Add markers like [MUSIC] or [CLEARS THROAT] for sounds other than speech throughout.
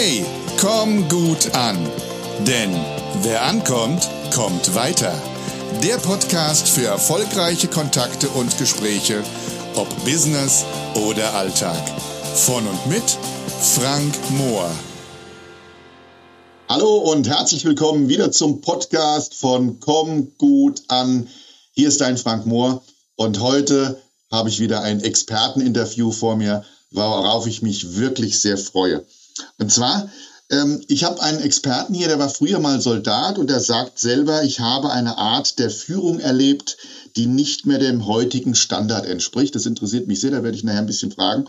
Hey, komm gut an. Denn wer ankommt, kommt weiter. Der Podcast für erfolgreiche Kontakte und Gespräche, ob Business oder Alltag. Von und mit Frank Mohr. Hallo und herzlich willkommen wieder zum Podcast von Komm gut an. Hier ist dein Frank Mohr und heute habe ich wieder ein Experteninterview vor mir, worauf ich mich wirklich sehr freue. Und zwar, ähm, ich habe einen Experten hier, der war früher mal Soldat und der sagt selber, ich habe eine Art der Führung erlebt, die nicht mehr dem heutigen Standard entspricht. Das interessiert mich sehr, da werde ich nachher ein bisschen fragen.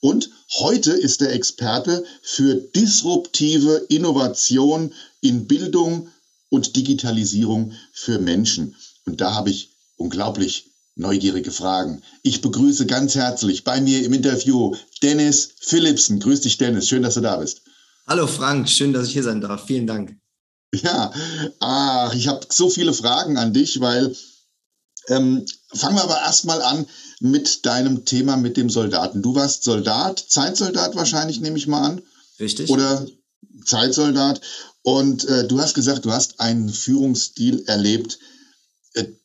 Und heute ist der Experte für disruptive Innovation in Bildung und Digitalisierung für Menschen. Und da habe ich unglaublich neugierige Fragen. Ich begrüße ganz herzlich bei mir im Interview Dennis Philipsen. Grüß dich, Dennis. Schön, dass du da bist. Hallo Frank, schön, dass ich hier sein darf. Vielen Dank. Ja, ach, ich habe so viele Fragen an dich, weil ähm, fangen wir aber erstmal an mit deinem Thema mit dem Soldaten. Du warst Soldat, Zeitsoldat wahrscheinlich, nehme ich mal an. Richtig. Oder Zeitsoldat. Und äh, du hast gesagt, du hast einen Führungsstil erlebt,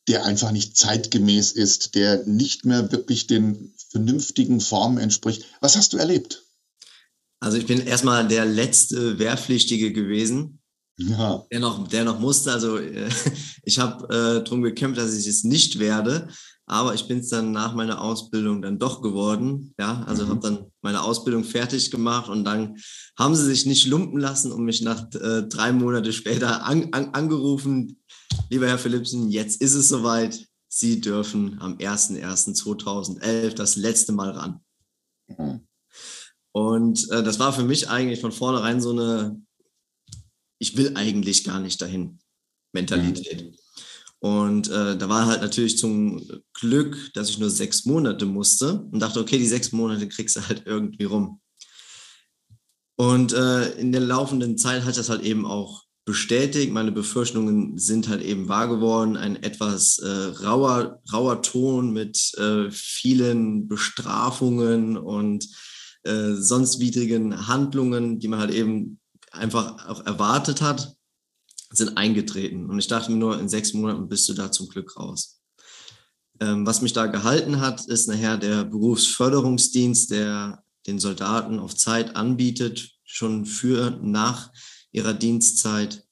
der einfach nicht zeitgemäß ist, der nicht mehr wirklich den vernünftigen Formen entspricht. Was hast du erlebt? Also ich bin erstmal der letzte Wehrpflichtige gewesen, ja. der, noch, der noch musste. Also äh, ich habe äh, darum gekämpft, dass ich es nicht werde, aber ich bin es dann nach meiner Ausbildung dann doch geworden. Ja, also mhm. habe dann meine Ausbildung fertig gemacht und dann haben sie sich nicht lumpen lassen und mich nach äh, drei Monate später an, an, angerufen, lieber Herr Philipsen, jetzt ist es soweit. Sie dürfen am 01.01.2011 das letzte Mal ran. Mhm. Und äh, das war für mich eigentlich von vornherein so eine, ich will eigentlich gar nicht dahin Mentalität. Mhm. Und äh, da war halt natürlich zum Glück, dass ich nur sechs Monate musste und dachte, okay, die sechs Monate kriegst du halt irgendwie rum. Und äh, in der laufenden Zeit hat das halt eben auch bestätigt. Meine Befürchtungen sind halt eben wahr geworden. Ein etwas äh, rauer, rauer Ton mit äh, vielen Bestrafungen und äh, sonst Handlungen, die man halt eben einfach auch erwartet hat, sind eingetreten. Und ich dachte mir nur, in sechs Monaten bist du da zum Glück raus. Ähm, was mich da gehalten hat, ist nachher der Berufsförderungsdienst, der den Soldaten auf Zeit anbietet, schon für nach ihrer Dienstzeit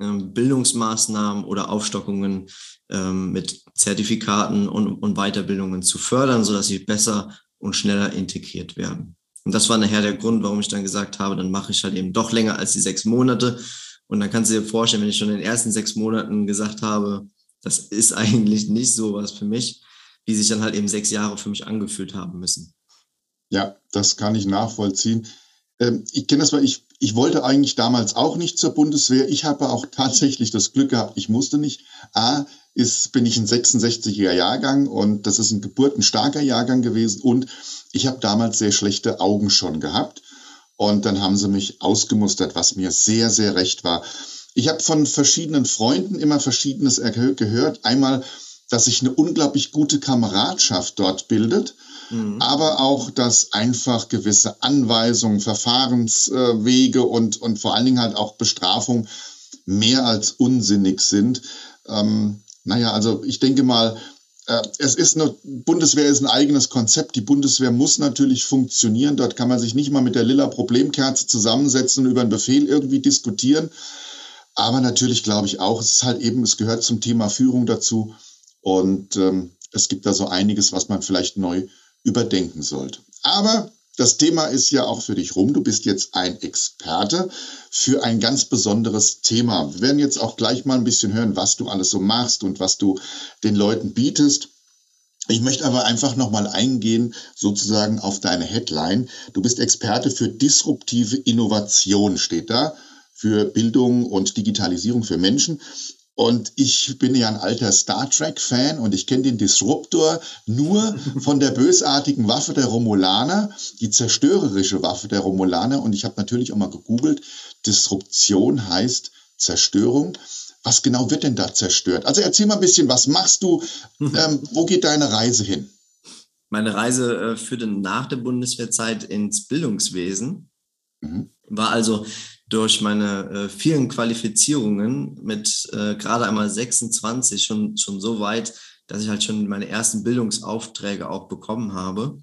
ähm, Bildungsmaßnahmen oder Aufstockungen ähm, mit Zertifikaten und, und Weiterbildungen zu fördern, sodass sie besser und schneller integriert werden. Und das war nachher der Grund, warum ich dann gesagt habe, dann mache ich halt eben doch länger als die sechs Monate. Und dann kannst du dir vorstellen, wenn ich schon in den ersten sechs Monaten gesagt habe, das ist [LAUGHS] eigentlich nicht so was für mich, wie sich dann halt eben sechs Jahre für mich angefühlt haben müssen. Ja, das kann ich nachvollziehen. Ähm, ich kenne das, weil ich, ich wollte eigentlich damals auch nicht zur Bundeswehr. Ich habe auch [LAUGHS] tatsächlich das Glück gehabt, ich musste nicht. A, ist, bin ich ein 66er Jahrgang und das ist ein geburtenstarker Jahrgang gewesen und ich habe damals sehr schlechte Augen schon gehabt. Und dann haben sie mich ausgemustert, was mir sehr, sehr recht war. Ich habe von verschiedenen Freunden immer Verschiedenes gehört. Einmal, dass sich eine unglaublich gute Kameradschaft dort bildet mhm. aber auch, dass einfach gewisse Anweisungen, Verfahrenswege und, und vor allen Dingen halt auch Bestrafung mehr als unsinnig sind. Ähm, naja, also ich denke mal, äh, es ist eine, Bundeswehr ist ein eigenes Konzept. Die Bundeswehr muss natürlich funktionieren. Dort kann man sich nicht mal mit der lila Problemkerze zusammensetzen und über einen Befehl irgendwie diskutieren. Aber natürlich glaube ich auch, es ist halt eben, es gehört zum Thema Führung dazu. Und ähm, es gibt da so einiges, was man vielleicht neu überdenken sollte. Aber das Thema ist ja auch für dich rum. Du bist jetzt ein Experte für ein ganz besonderes Thema. Wir werden jetzt auch gleich mal ein bisschen hören, was du alles so machst und was du den Leuten bietest. Ich möchte aber einfach nochmal eingehen, sozusagen auf deine Headline. Du bist Experte für disruptive Innovation, steht da, für Bildung und Digitalisierung für Menschen. Und ich bin ja ein alter Star Trek-Fan und ich kenne den Disruptor nur [LAUGHS] von der bösartigen Waffe der Romulaner, die zerstörerische Waffe der Romulaner. Und ich habe natürlich auch mal gegoogelt. Disruption heißt Zerstörung. Was genau wird denn da zerstört? Also erzähl mal ein bisschen, was machst du? [LAUGHS] Ähm, wo geht deine Reise hin? Meine Reise äh, führte nach der Bundeswehrzeit ins Bildungswesen. Mhm. War also durch meine äh, vielen Qualifizierungen mit äh, gerade einmal 26 schon, schon so weit, dass ich halt schon meine ersten Bildungsaufträge auch bekommen habe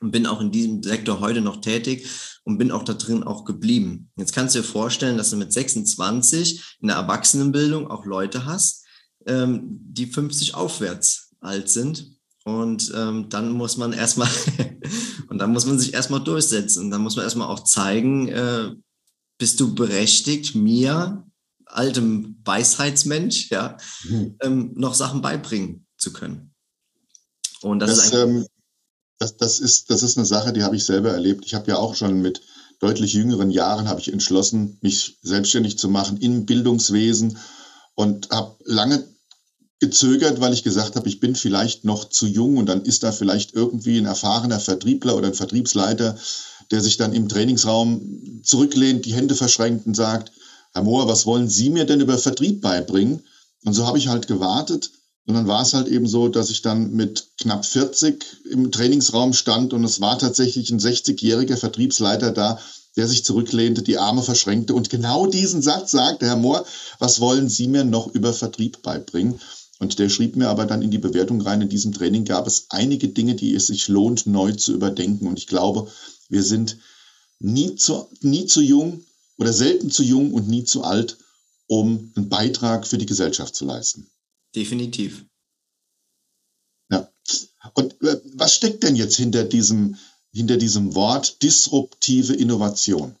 und bin auch in diesem Sektor heute noch tätig und bin auch da drin auch geblieben. Jetzt kannst du dir vorstellen, dass du mit 26 in der Erwachsenenbildung auch Leute hast, ähm, die 50 aufwärts alt sind. Und ähm, dann muss man erstmal, [LAUGHS] und dann muss man sich erstmal durchsetzen. Und dann muss man erstmal auch zeigen, äh, bist du berechtigt, mir, altem Weisheitsmensch, ja, mhm. ähm, noch Sachen beibringen zu können. Und das, das ist ähm, das, das, ist, das ist eine Sache, die habe ich selber erlebt. Ich habe ja auch schon mit deutlich jüngeren Jahren habe ich entschlossen, mich selbstständig zu machen im Bildungswesen und habe lange gezögert, weil ich gesagt habe, ich bin vielleicht noch zu jung und dann ist da vielleicht irgendwie ein erfahrener Vertriebler oder ein Vertriebsleiter, der sich dann im Trainingsraum zurücklehnt, die Hände verschränkt und sagt, Herr Mohr, was wollen Sie mir denn über Vertrieb beibringen? Und so habe ich halt gewartet und dann war es halt eben so, dass ich dann mit knapp 40 im Trainingsraum stand und es war tatsächlich ein 60-jähriger Vertriebsleiter da, der sich zurücklehnte, die Arme verschränkte und genau diesen Satz sagte, Herr Mohr, was wollen Sie mir noch über Vertrieb beibringen? Und der schrieb mir aber dann in die Bewertung rein, in diesem Training gab es einige Dinge, die es sich lohnt, neu zu überdenken. Und ich glaube, wir sind nie zu, nie zu jung oder selten zu jung und nie zu alt, um einen Beitrag für die Gesellschaft zu leisten. Definitiv. Ja. Und äh, was steckt denn jetzt hinter diesem, hinter diesem Wort disruptive Innovation?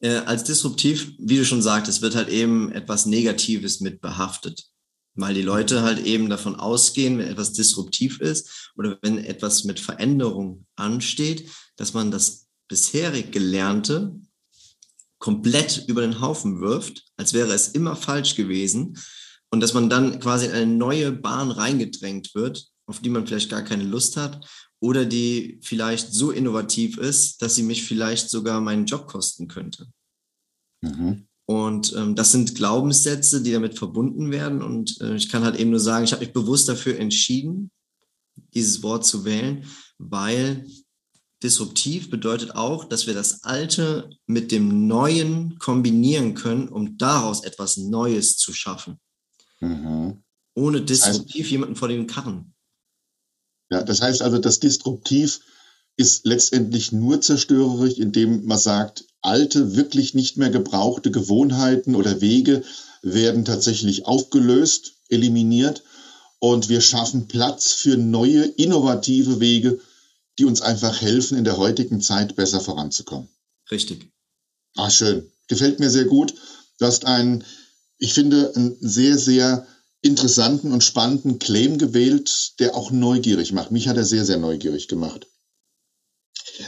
Äh, als disruptiv, wie du schon sagtest, wird halt eben etwas Negatives mit behaftet. Weil die Leute halt eben davon ausgehen, wenn etwas disruptiv ist oder wenn etwas mit Veränderung ansteht, dass man das bisherig Gelernte komplett über den Haufen wirft, als wäre es immer falsch gewesen und dass man dann quasi in eine neue Bahn reingedrängt wird, auf die man vielleicht gar keine Lust hat oder die vielleicht so innovativ ist, dass sie mich vielleicht sogar meinen Job kosten könnte. Mhm. Und ähm, das sind Glaubenssätze, die damit verbunden werden. Und äh, ich kann halt eben nur sagen, ich habe mich bewusst dafür entschieden, dieses Wort zu wählen, weil disruptiv bedeutet auch, dass wir das Alte mit dem Neuen kombinieren können, um daraus etwas Neues zu schaffen. Mhm. Ohne disruptiv das heißt, jemanden vor den Karren. Ja, das heißt also, das Disruptiv ist letztendlich nur zerstörerisch, indem man sagt, alte, wirklich nicht mehr gebrauchte Gewohnheiten oder Wege werden tatsächlich aufgelöst, eliminiert und wir schaffen Platz für neue, innovative Wege, die uns einfach helfen, in der heutigen Zeit besser voranzukommen. Richtig. Ah, schön. Gefällt mir sehr gut. Du hast einen ich finde, einen sehr, sehr interessanten und spannenden Claim gewählt, der auch neugierig macht. Mich hat er sehr, sehr neugierig gemacht.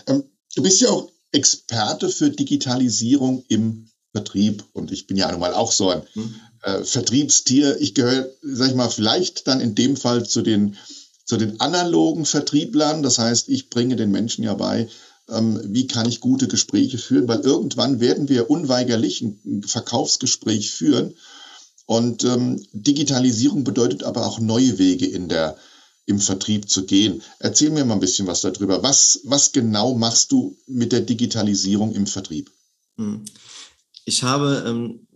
Ähm, du bist ja auch Experte für Digitalisierung im Vertrieb und ich bin ja nun mal auch so ein mhm. äh, Vertriebstier. Ich gehöre, sag ich mal, vielleicht dann in dem Fall zu den, zu den analogen Vertrieblern. Das heißt, ich bringe den Menschen ja bei, ähm, wie kann ich gute Gespräche führen, weil irgendwann werden wir unweigerlich ein Verkaufsgespräch führen. Und ähm, Digitalisierung bedeutet aber auch neue Wege in der, im Vertrieb zu gehen. Erzähl mir mal ein bisschen was darüber. Was, was genau machst du mit der Digitalisierung im Vertrieb? Hm. Ich habe ähm,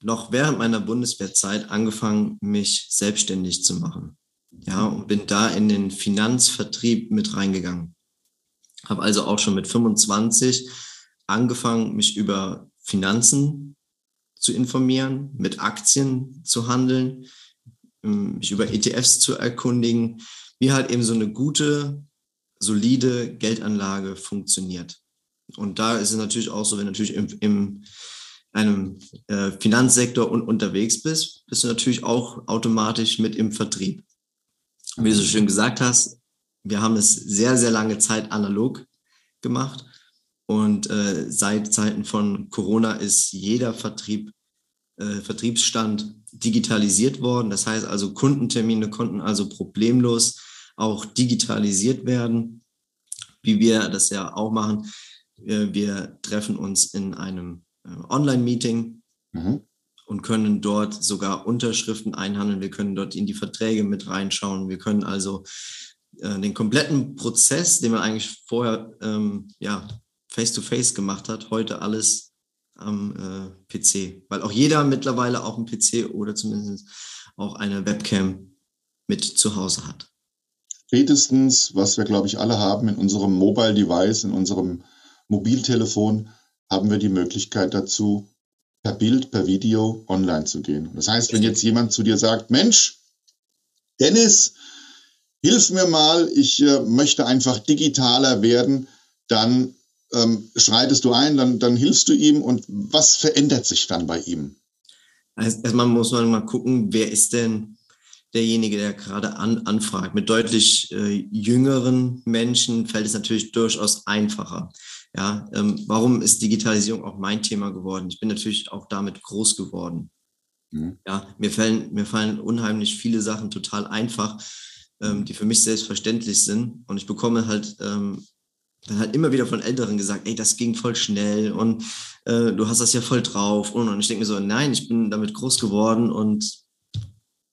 noch während meiner Bundeswehrzeit angefangen, mich selbstständig zu machen. Ja, und bin da in den Finanzvertrieb mit reingegangen. Habe also auch schon mit 25 angefangen, mich über Finanzen zu informieren, mit Aktien zu handeln, mich über ETFs zu erkundigen, wie halt eben so eine gute, solide Geldanlage funktioniert. Und da ist es natürlich auch so, wenn du natürlich im, im einem äh, Finanzsektor un unterwegs bist, bist du natürlich auch automatisch mit im Vertrieb. Wie du so schön gesagt hast, wir haben es sehr, sehr lange Zeit analog gemacht. Und äh, seit Zeiten von Corona ist jeder Vertrieb, äh, Vertriebsstand digitalisiert worden. Das heißt also, Kundentermine konnten also problemlos auch digitalisiert werden, wie wir das ja auch machen. Äh, wir treffen uns in einem äh, Online-Meeting mhm. und können dort sogar Unterschriften einhandeln. Wir können dort in die Verträge mit reinschauen. Wir können also äh, den kompletten Prozess, den man eigentlich vorher ähm, ja, face-to-face -face gemacht hat, heute alles am äh, PC. Weil auch jeder mittlerweile auch einen PC oder zumindest auch eine Webcam mit zu Hause hat. Spätestens, was wir, glaube ich, alle haben in unserem Mobile Device, in unserem Mobiltelefon, haben wir die Möglichkeit dazu, per Bild, per Video online zu gehen. Das heißt, wenn jetzt jemand zu dir sagt, Mensch, Dennis, hilf mir mal, ich äh, möchte einfach digitaler werden, dann ähm, schreitest du ein, dann, dann hilfst du ihm und was verändert sich dann bei ihm? Also erstmal muss man mal gucken, wer ist denn derjenige, der gerade an, anfragt. Mit deutlich äh, jüngeren Menschen fällt es natürlich durchaus einfacher. Ja, ähm, warum ist Digitalisierung auch mein Thema geworden? Ich bin natürlich auch damit groß geworden. Mhm. Ja, mir fallen, mir fallen unheimlich viele Sachen total einfach, ähm, die für mich selbstverständlich sind. Und ich bekomme halt ähm, dann halt immer wieder von Älteren gesagt, ey, das ging voll schnell und äh, du hast das ja voll drauf. Und, und ich denke mir so, nein, ich bin damit groß geworden und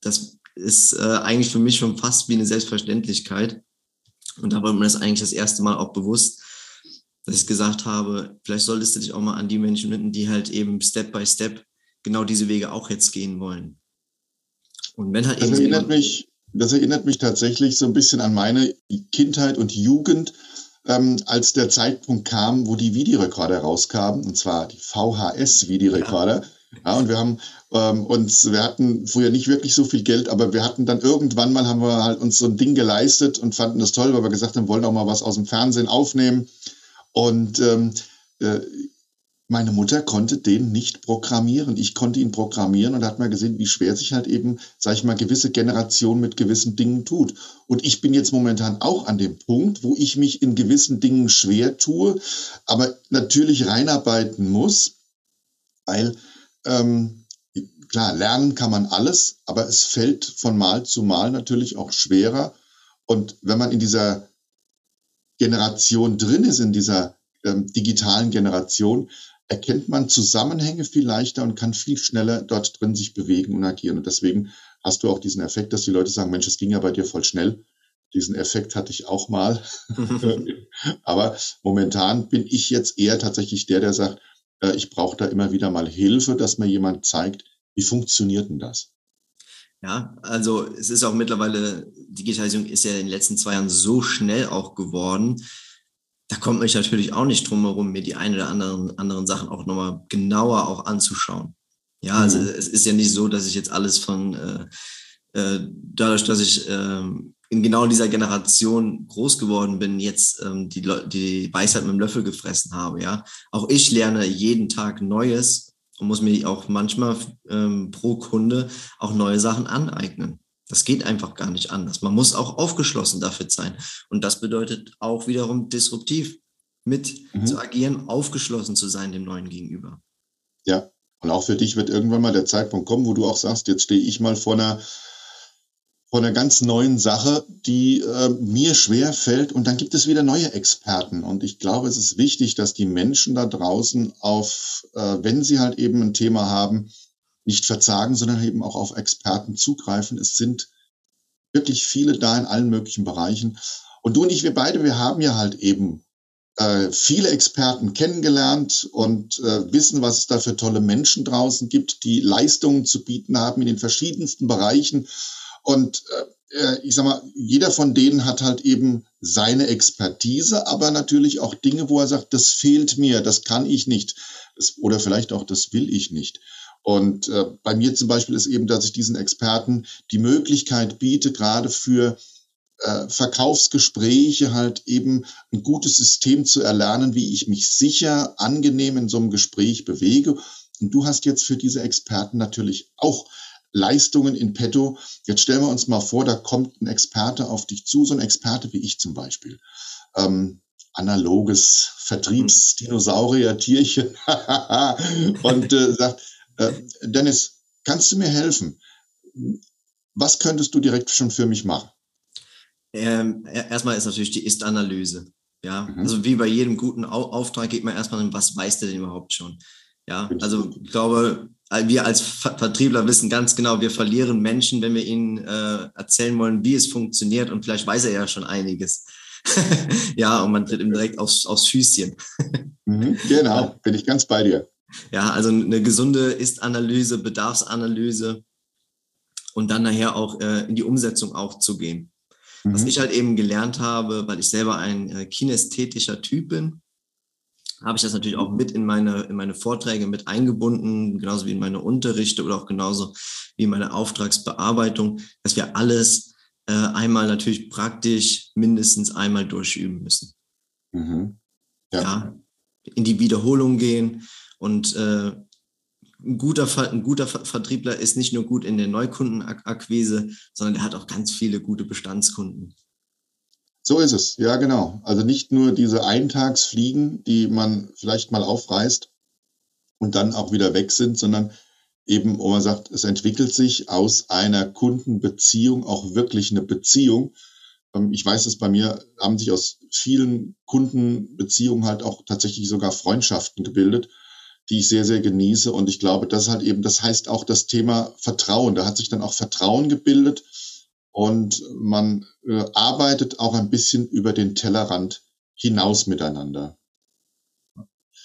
das ist äh, eigentlich für mich schon fast wie eine Selbstverständlichkeit. Und da war mir das eigentlich das erste Mal auch bewusst, dass ich gesagt habe, vielleicht solltest du dich auch mal an die Menschen wenden, die halt eben Step by Step genau diese Wege auch jetzt gehen wollen. Und wenn halt das erinnert mich, das erinnert mich tatsächlich so ein bisschen an meine Kindheit und Jugend, ähm, als der Zeitpunkt kam, wo die Videorekorder rauskamen, und zwar die VHS-Videorekorder. Ja. ja. und wir haben ähm, uns, wir hatten früher nicht wirklich so viel Geld, aber wir hatten dann irgendwann mal, haben wir halt uns so ein Ding geleistet und fanden das toll, weil wir gesagt haben, wollen auch mal was aus dem Fernsehen aufnehmen. Und ähm, äh, meine Mutter konnte den nicht programmieren. Ich konnte ihn programmieren und hat man gesehen, wie schwer sich halt eben, sag ich mal, gewisse Generationen mit gewissen Dingen tut. Und ich bin jetzt momentan auch an dem Punkt, wo ich mich in gewissen Dingen schwer tue, aber natürlich reinarbeiten muss, weil ähm, klar, lernen kann man alles, aber es fällt von Mal zu Mal natürlich auch schwerer. Und wenn man in dieser Generation drin ist, in dieser ähm, digitalen Generation, erkennt man Zusammenhänge viel leichter und kann viel schneller dort drin sich bewegen und agieren. Und deswegen hast du auch diesen Effekt, dass die Leute sagen, Mensch, es ging ja bei dir voll schnell. Diesen Effekt hatte ich auch mal. [LAUGHS] Aber momentan bin ich jetzt eher tatsächlich der, der sagt, äh, ich brauche da immer wieder mal Hilfe, dass mir jemand zeigt, wie funktioniert denn das? Ja, also es ist auch mittlerweile, Digitalisierung ist ja in den letzten zwei Jahren so schnell auch geworden, da kommt mich natürlich auch nicht drum herum, mir die ein oder anderen, anderen Sachen auch nochmal genauer auch anzuschauen. Ja, also mhm. es ist ja nicht so, dass ich jetzt alles von, äh, äh, dadurch, dass ich äh, in genau dieser Generation groß geworden bin, jetzt ähm, die, die Weisheit mit dem Löffel gefressen habe. Ja, auch ich lerne jeden Tag Neues und muss mir auch manchmal ähm, pro Kunde auch neue Sachen aneignen. Das geht einfach gar nicht anders. Man muss auch aufgeschlossen dafür sein. Und das bedeutet auch wiederum disruptiv mit mhm. zu agieren, aufgeschlossen zu sein dem Neuen gegenüber. Ja, und auch für dich wird irgendwann mal der Zeitpunkt kommen, wo du auch sagst, jetzt stehe ich mal vor einer, vor einer ganz neuen Sache, die äh, mir schwer fällt. Und dann gibt es wieder neue Experten. Und ich glaube, es ist wichtig, dass die Menschen da draußen auf, äh, wenn sie halt eben ein Thema haben, nicht verzagen, sondern eben auch auf Experten zugreifen. Es sind wirklich viele da in allen möglichen Bereichen. Und du und ich, wir beide, wir haben ja halt eben äh, viele Experten kennengelernt und äh, wissen, was es da für tolle Menschen draußen gibt, die Leistungen zu bieten haben in den verschiedensten Bereichen. Und äh, äh ich sag mal, jeder von denen hat halt eben seine Expertise, aber natürlich auch Dinge, wo er sagt, das fehlt mir, das kann ich nicht. Das, oder vielleicht auch, das will ich nicht. Und äh, bei mir zum Beispiel ist eben, dass ich diesen Experten die Möglichkeit biete, gerade für äh, Verkaufsgespräche halt eben ein gutes System zu erlernen, wie ich mich sicher, angenehm in so einem Gespräch bewege. Und du hast jetzt für diese Experten natürlich auch Leistungen in petto. Jetzt stellen wir uns mal vor, da kommt ein Experte auf dich zu, so ein Experte wie ich zum Beispiel. Ähm, analoges Vertriebsdinosaurier-Tierchen [LAUGHS] und äh, sagt, äh, Dennis, kannst du mir helfen? Was könntest du direkt schon für mich machen? Ähm, erstmal ist natürlich die Ist-Analyse. Ja, mhm. also wie bei jedem guten Au Auftrag geht man erstmal in, was weiß der denn überhaupt schon? Ja, also ich glaube, wir als Vertriebler wissen ganz genau, wir verlieren Menschen, wenn wir ihnen äh, erzählen wollen, wie es funktioniert und vielleicht weiß er ja schon einiges. [LAUGHS] ja, und man tritt ihm direkt aufs, aufs Füßchen. [LAUGHS] Mhm, genau, bin ich ganz bei dir. Ja, also eine gesunde Ist-Analyse, Bedarfsanalyse und dann nachher auch äh, in die Umsetzung auch zu gehen. Mhm. Was ich halt eben gelernt habe, weil ich selber ein äh, kinästhetischer Typ bin, habe ich das natürlich auch mit in meine, in meine Vorträge mit eingebunden, genauso wie in meine Unterrichte oder auch genauso wie in meine Auftragsbearbeitung, dass wir alles äh, einmal natürlich praktisch mindestens einmal durchüben müssen. Mhm. Ja. ja. In die Wiederholung gehen und äh, ein guter, ein guter Vertriebler ist nicht nur gut in der Neukundenakquise, sondern er hat auch ganz viele gute Bestandskunden. So ist es, ja genau. Also nicht nur diese Eintagsfliegen, die man vielleicht mal aufreißt und dann auch wieder weg sind, sondern eben, wo man sagt, es entwickelt sich aus einer Kundenbeziehung auch wirklich eine Beziehung. Ähm, ich weiß es bei mir, haben sich aus vielen Kundenbeziehungen halt auch tatsächlich sogar Freundschaften gebildet, die ich sehr, sehr genieße. Und ich glaube, das halt eben, das heißt auch das Thema Vertrauen. Da hat sich dann auch Vertrauen gebildet und man äh, arbeitet auch ein bisschen über den Tellerrand hinaus miteinander.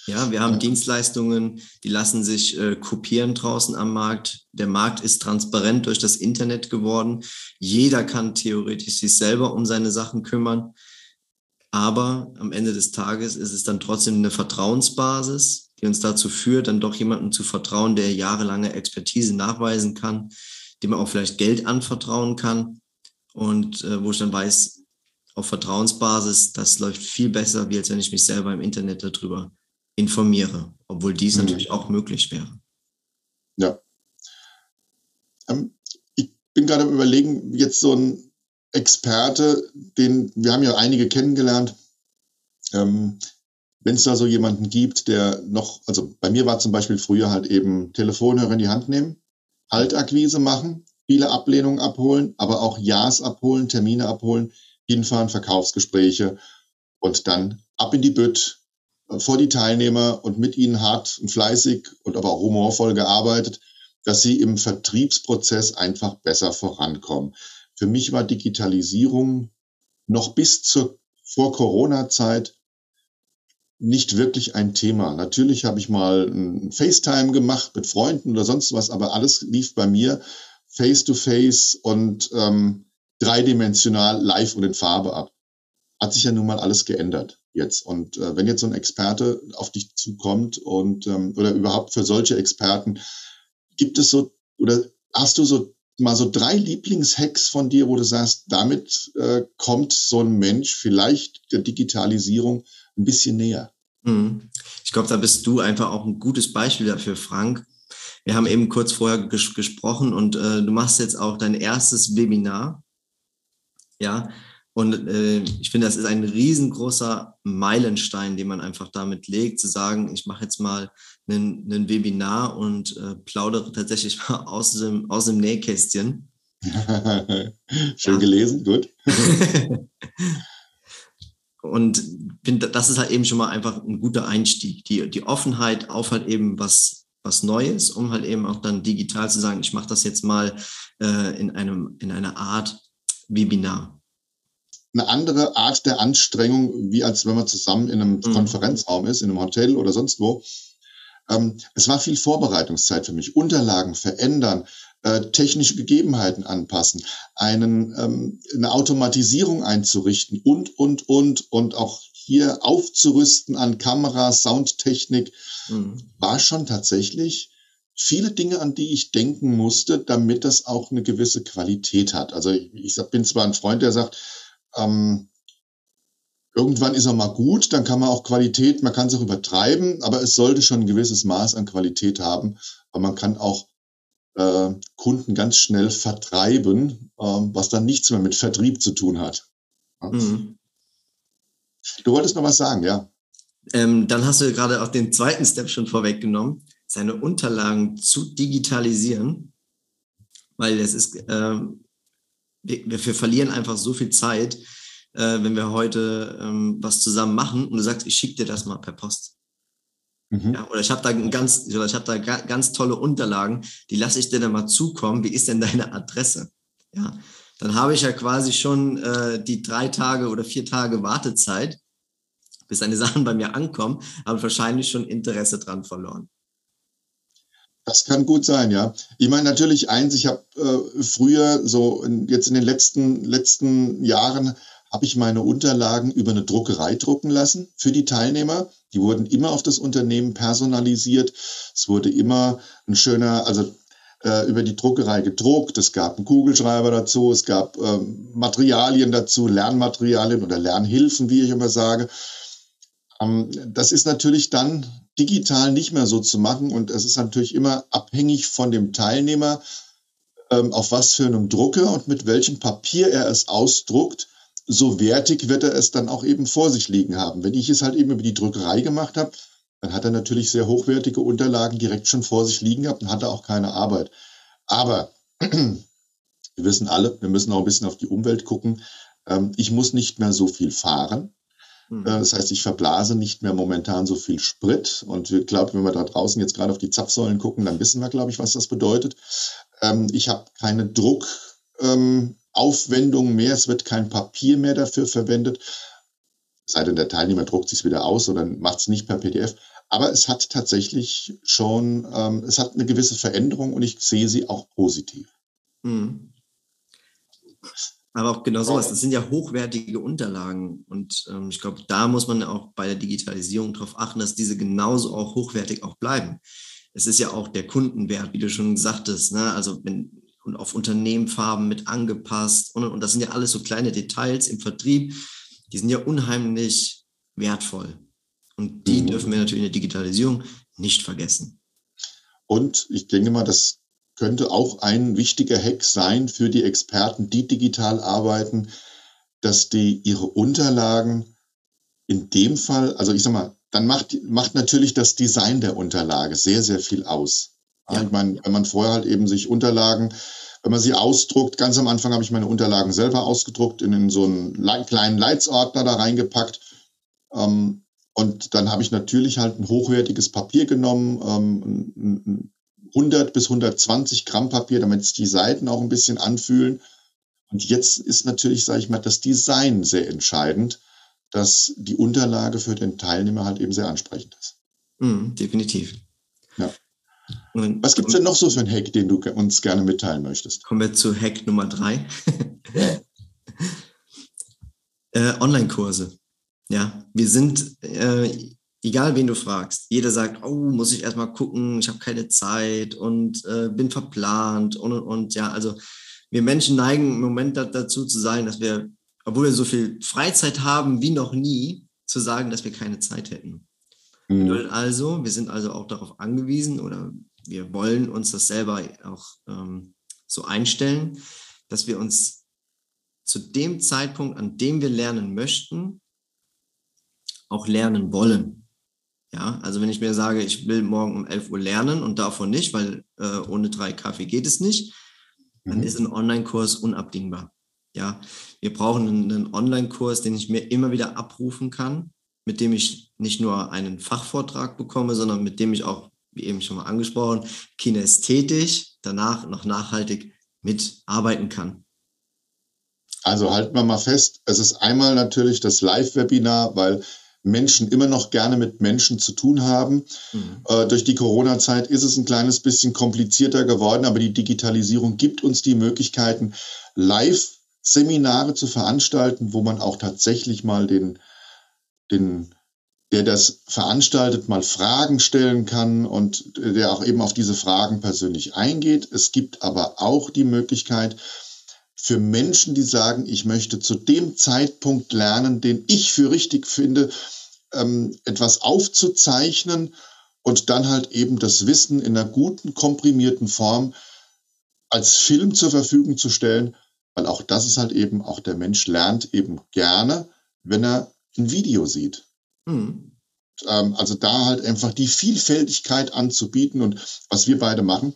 Ja, wir haben ja. Dienstleistungen, die lassen sich äh, kopieren draußen am Markt. Der Markt ist transparent durch das Internet geworden. Jeder kann theoretisch sich selber um seine Sachen kümmern. Aber am Ende des Tages ist es dann trotzdem eine Vertrauensbasis, die uns dazu führt, dann doch jemandem zu vertrauen, der jahrelange Expertise nachweisen kann, dem man auch vielleicht Geld anvertrauen kann und äh, wo ich dann weiß, auf Vertrauensbasis, das läuft viel besser, wie als wenn ich mich selber im Internet darüber informiere, obwohl dies mhm. natürlich auch möglich wäre. Ja. Ähm, ich bin gerade am Überlegen, jetzt so ein Experte, den wir haben ja einige kennengelernt. Ähm, wenn es da so jemanden gibt, der noch, also bei mir war zum Beispiel früher halt eben Telefonhörer in die Hand nehmen, Haltakquise machen, viele Ablehnungen abholen, aber auch Ja's abholen, Termine abholen, hinfahren, Verkaufsgespräche und dann ab in die Bütt, äh, vor die Teilnehmer und mit ihnen hart und fleißig und aber auch humorvoll gearbeitet, dass sie im Vertriebsprozess einfach besser vorankommen. Für mich war Digitalisierung noch bis zur vor Corona-Zeit nicht wirklich ein Thema. Natürlich habe ich mal ein FaceTime gemacht mit Freunden oder sonst was, aber alles lief bei mir face-to-face -face und ähm, dreidimensional live und in Farbe ab. Hat sich ja nun mal alles geändert jetzt. Und äh, wenn jetzt so ein Experte auf dich zukommt und ähm, oder überhaupt für solche Experten, gibt es so oder hast du so mal so drei Lieblingshacks von dir, wo du sagst, damit äh, kommt so ein Mensch vielleicht der Digitalisierung ein bisschen näher? Hm. Ich glaube, da bist du einfach auch ein gutes Beispiel dafür, Frank. Wir haben eben kurz vorher ges gesprochen und äh, du machst jetzt auch dein erstes Webinar. Ja, und äh, ich finde, das ist ein riesengroßer Meilenstein, den man einfach damit legt, zu sagen, ich mache jetzt mal ein Webinar und äh, plaudere tatsächlich [LAUGHS] mal aus dem, aus dem Nähkästchen. [LAUGHS] Schön gelesen, gut. [LAUGHS] und finde, das ist halt eben schon mal einfach ein guter Einstieg. Die, die Offenheit auf halt eben was, was Neues, um halt eben auch dann digital zu sagen, ich mache das jetzt mal äh, in, einem, in einer Art Webinar eine andere Art der Anstrengung, wie als wenn man zusammen in einem mhm. Konferenzraum ist, in einem Hotel oder sonst wo. Ähm, es war viel Vorbereitungszeit für mich. Unterlagen verändern, äh, technische Gegebenheiten anpassen, einen, ähm, eine Automatisierung einzurichten und, und, und, und auch hier aufzurüsten an Kameras, Soundtechnik, mhm. war schon tatsächlich viele Dinge, an die ich denken musste, damit das auch eine gewisse Qualität hat. Also ich, ich bin zwar ein Freund, der sagt, ähm, irgendwann ist er mal gut, dann kann man auch Qualität, man kann es auch übertreiben, aber es sollte schon ein gewisses Maß an Qualität haben, weil man kann auch äh, Kunden ganz schnell vertreiben, äh, was dann nichts mehr mit Vertrieb zu tun hat. Mhm. Du wolltest noch was sagen, ja. Ähm, dann hast du gerade auch den zweiten Step schon vorweggenommen, seine Unterlagen zu digitalisieren, weil es ist, ähm, wir, wir verlieren einfach so viel Zeit, äh, wenn wir heute ähm, was zusammen machen und du sagst, ich schicke dir das mal per Post. Mhm. Ja, oder ich habe da ganz, ich habe da ganz tolle Unterlagen, die lasse ich dir dann mal zukommen. Wie ist denn deine Adresse? Ja, dann habe ich ja quasi schon äh, die drei Tage oder vier Tage Wartezeit, bis seine [LAUGHS] Sachen bei mir ankommen, habe wahrscheinlich schon Interesse dran verloren. Das kann gut sein, ja. Ich meine natürlich eins, ich habe äh, früher so in, jetzt in den letzten letzten Jahren habe ich meine Unterlagen über eine Druckerei drucken lassen für die Teilnehmer. Die wurden immer auf das Unternehmen personalisiert. Es wurde immer ein schöner, also äh, über die Druckerei gedruckt. Es gab einen Kugelschreiber dazu, es gab äh, Materialien dazu, Lernmaterialien oder Lernhilfen, wie ich immer sage. Ähm, das ist natürlich dann digital nicht mehr so zu machen und es ist natürlich immer abhängig von dem Teilnehmer, ähm, auf was für einem Drucker und mit welchem Papier er es ausdruckt, so wertig wird er es dann auch eben vor sich liegen haben. Wenn ich es halt eben über die Drückerei gemacht habe, dann hat er natürlich sehr hochwertige Unterlagen direkt schon vor sich liegen gehabt und hatte auch keine Arbeit. Aber [CLEARS THROAT] wir wissen alle, wir müssen auch ein bisschen auf die Umwelt gucken. Ähm, ich muss nicht mehr so viel fahren. Mhm. Äh, das heißt, ich verblase nicht mehr momentan so viel Sprit. Und wir glauben, wenn wir da draußen jetzt gerade auf die Zapfsäulen gucken, dann wissen wir, glaube ich, was das bedeutet. Ähm, ich habe keine Druckaufwendung ähm, mehr. Es wird kein Papier mehr dafür verwendet. Sei denn, der Teilnehmer druckt sich wieder aus oder macht es nicht per PDF. Aber es hat tatsächlich schon, ähm, es hat eine gewisse Veränderung und ich sehe sie auch positiv. Mhm. Aber auch genau sowas, das sind ja hochwertige Unterlagen. Und ähm, ich glaube, da muss man auch bei der Digitalisierung darauf achten, dass diese genauso auch hochwertig auch bleiben. Es ist ja auch der Kundenwert, wie du schon sagtest, ne? also wenn, und auf Unternehmenfarben mit angepasst. Und, und das sind ja alles so kleine Details im Vertrieb, die sind ja unheimlich wertvoll. Und die mhm. dürfen wir natürlich in der Digitalisierung nicht vergessen. Und ich denke mal, das könnte auch ein wichtiger Hack sein für die Experten, die digital arbeiten, dass die ihre Unterlagen in dem Fall, also ich sag mal, dann macht, macht natürlich das Design der Unterlage sehr, sehr viel aus. Ja. Ich meine, wenn man vorher halt eben sich Unterlagen, wenn man sie ausdruckt, ganz am Anfang habe ich meine Unterlagen selber ausgedruckt, in, in so einen kleinen Leitsordner da reingepackt. Ähm, und dann habe ich natürlich halt ein hochwertiges Papier genommen, ähm, 100 bis 120 Gramm Papier, damit sich die Seiten auch ein bisschen anfühlen. Und jetzt ist natürlich, sage ich mal, das Design sehr entscheidend, dass die Unterlage für den Teilnehmer halt eben sehr ansprechend ist. Mm, definitiv. Was gibt es denn noch so für einen Hack, den du uns gerne mitteilen möchtest? Kommen wir zu Hack Nummer drei. [LAUGHS] äh, Online-Kurse. Ja, wir sind äh, egal wen du fragst, jeder sagt, oh, muss ich erstmal gucken, ich habe keine Zeit und äh, bin verplant und, und, und. Ja, also wir Menschen neigen im Moment dazu zu sagen, dass wir, obwohl wir so viel Freizeit haben wie noch nie, zu sagen, dass wir keine Zeit hätten. Mhm. also, wir sind also auch darauf angewiesen oder wir wollen uns das selber auch ähm, so einstellen, dass wir uns zu dem Zeitpunkt, an dem wir lernen möchten, auch lernen wollen. Ja, also wenn ich mir sage, ich will morgen um 11 Uhr lernen und davon nicht, weil äh, ohne drei Kaffee geht es nicht, dann mhm. ist ein Online-Kurs unabdingbar. Ja, wir brauchen einen, einen Online-Kurs, den ich mir immer wieder abrufen kann, mit dem ich nicht nur einen Fachvortrag bekomme, sondern mit dem ich auch, wie eben schon mal angesprochen, kinästhetisch danach noch nachhaltig mitarbeiten kann. Also halten wir mal fest, es ist einmal natürlich das Live-Webinar, weil Menschen immer noch gerne mit Menschen zu tun haben. Mhm. Äh, durch die Corona-Zeit ist es ein kleines bisschen komplizierter geworden, aber die Digitalisierung gibt uns die Möglichkeiten, Live-Seminare zu veranstalten, wo man auch tatsächlich mal den, den, der das veranstaltet, mal Fragen stellen kann und der auch eben auf diese Fragen persönlich eingeht. Es gibt aber auch die Möglichkeit, für Menschen, die sagen, ich möchte zu dem Zeitpunkt lernen, den ich für richtig finde, ähm, etwas aufzuzeichnen und dann halt eben das Wissen in einer guten, komprimierten Form als Film zur Verfügung zu stellen, weil auch das ist halt eben, auch der Mensch lernt eben gerne, wenn er ein Video sieht. Mhm. Ähm, also da halt einfach die Vielfältigkeit anzubieten und was wir beide machen,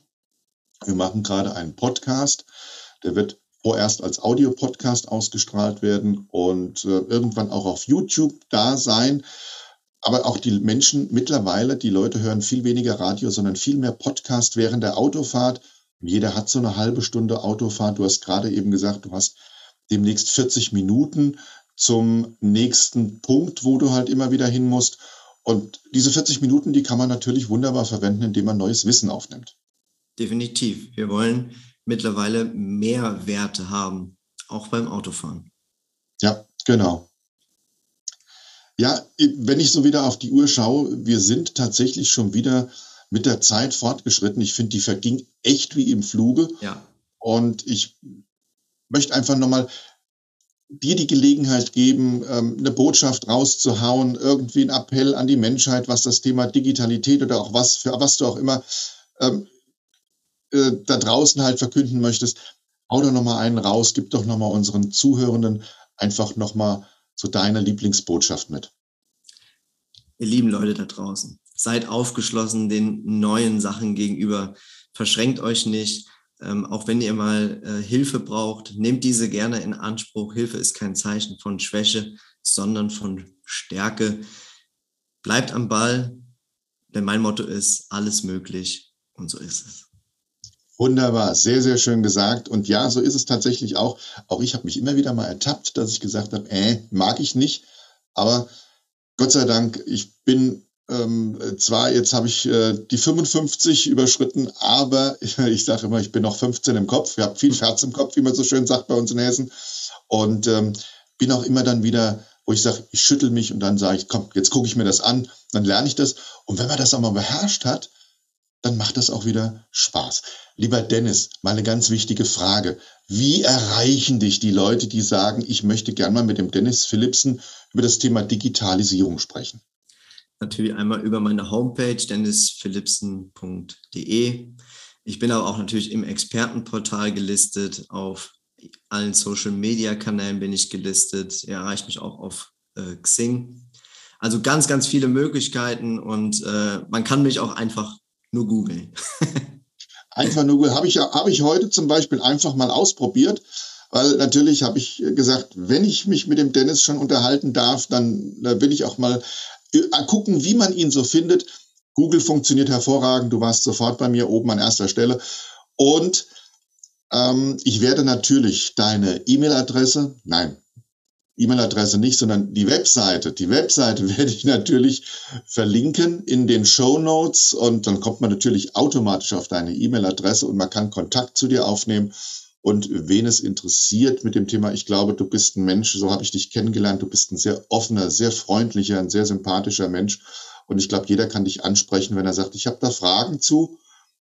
wir machen gerade einen Podcast, der wird vorerst als Audiopodcast ausgestrahlt werden und äh, irgendwann auch auf YouTube da sein. Aber auch die Menschen mittlerweile, die Leute hören viel weniger Radio, sondern viel mehr Podcast während der Autofahrt Jeder hat so eine halbe Stunde Autofahrt. Du hast gerade eben gesagt, du hast demnächst 40 Minuten zum nächsten Punkt, wo du halt immer wieder hin musst. Und diese 40 Minuten, die kann man natürlich wunderbar verwenden, indem man neues Wissen aufnimmt. Definitiv. Wir wollen mittlerweile mehr Werte haben, auch beim Autofahren. Ja, genau. Ja, wenn ich so wieder auf die Uhr schaue, wir sind tatsächlich schon wieder mit der Zeit fortgeschritten. Ich finde, die verging echt wie im Fluge. Ja. Und ich möchte einfach nochmal dir die Gelegenheit geben, ähm, eine Botschaft rauszuhauen, irgendwie ein Appell an die Menschheit, was das Thema Digitalität oder auch was für was du auch immer ähm, äh, da draußen halt verkünden möchtest. Hau doch nochmal einen raus, gib doch nochmal unseren Zuhörenden einfach nochmal so deine Lieblingsbotschaft mit. Ihr lieben Leute da draußen, seid aufgeschlossen den neuen Sachen gegenüber. Verschränkt euch nicht. Ähm, auch wenn ihr mal äh, Hilfe braucht, nehmt diese gerne in Anspruch. Hilfe ist kein Zeichen von Schwäche, sondern von Stärke. Bleibt am Ball, denn mein Motto ist, alles möglich und so ist es. Wunderbar, sehr, sehr schön gesagt. Und ja, so ist es tatsächlich auch. Auch ich habe mich immer wieder mal ertappt, dass ich gesagt habe, äh, mag ich nicht. Aber Gott sei Dank, ich bin ähm, zwar, jetzt habe ich äh, die 55 überschritten, aber [LAUGHS] ich sage immer, ich bin noch 15 im Kopf. Ich habe viel Scherz im Kopf, wie man so schön sagt bei uns in Hessen. Und ähm, bin auch immer dann wieder, wo ich sage, ich schüttel mich und dann sage ich, komm, jetzt gucke ich mir das an, dann lerne ich das. Und wenn man das auch mal beherrscht hat, dann macht das auch wieder Spaß. Lieber Dennis, mal eine ganz wichtige Frage. Wie erreichen dich die Leute, die sagen, ich möchte gern mal mit dem Dennis Philipsen über das Thema Digitalisierung sprechen? Natürlich einmal über meine Homepage dennisphilipsen.de. Ich bin aber auch natürlich im Expertenportal gelistet. Auf allen Social Media Kanälen bin ich gelistet. Ihr erreicht mich auch auf äh, Xing. Also ganz, ganz viele Möglichkeiten und äh, man kann mich auch einfach nur googeln. [LAUGHS] einfach nur googeln. Habe ich, hab ich heute zum Beispiel einfach mal ausprobiert weil natürlich habe ich gesagt, wenn ich mich mit dem Dennis schon unterhalten darf, dann, dann will ich auch mal gucken, wie man ihn so findet. Google funktioniert hervorragend. Du warst sofort bei mir oben an erster Stelle. Und ähm, ich werde natürlich deine E-Mail-Adresse, nein, E-Mail-Adresse nicht, sondern die Webseite. Die Webseite [LAUGHS] werde ich natürlich verlinken in den Show Notes und dann kommt man natürlich automatisch auf deine E-Mail-Adresse und man kann Kontakt zu dir aufnehmen. Und wen es interessiert mit dem Thema, ich glaube, du bist ein Mensch, so habe ich dich kennengelernt, du bist ein sehr offener, sehr freundlicher, ein sehr sympathischer Mensch. Und ich glaube, jeder kann dich ansprechen, wenn er sagt, ich habe da Fragen zu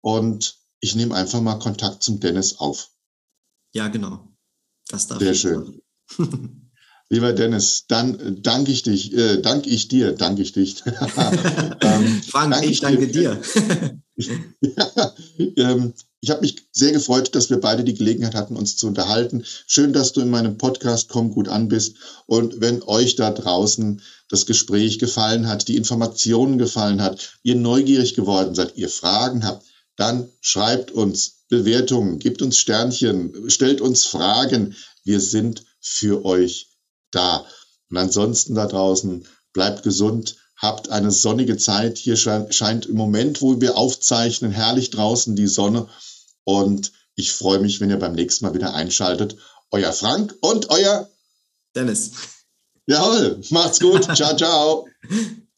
und ich nehme einfach mal Kontakt zum Dennis auf. Ja, genau. Das darf Sehr schön. [LAUGHS] Lieber Dennis, dann danke ich dich, äh, danke ich dir, danke ich dich. [LAUGHS] ähm, Frank, danke ich danke dir. ja, [LAUGHS] ähm, ich habe mich sehr gefreut, dass wir beide die Gelegenheit hatten, uns zu unterhalten. Schön, dass du in meinem Podcast Komm gut an bist. Und wenn euch da draußen das Gespräch gefallen hat, die Informationen gefallen hat, ihr neugierig geworden seid, ihr Fragen habt, dann schreibt uns Bewertungen, gebt uns Sternchen, stellt uns Fragen. Wir sind für euch da. Und ansonsten da draußen, bleibt gesund, habt eine sonnige Zeit. Hier scheint im Moment, wo wir aufzeichnen, herrlich draußen die Sonne. Und ich freue mich, wenn ihr beim nächsten Mal wieder einschaltet. Euer Frank und euer Dennis. Jawohl, macht's gut. ciao, ciao. [LAUGHS]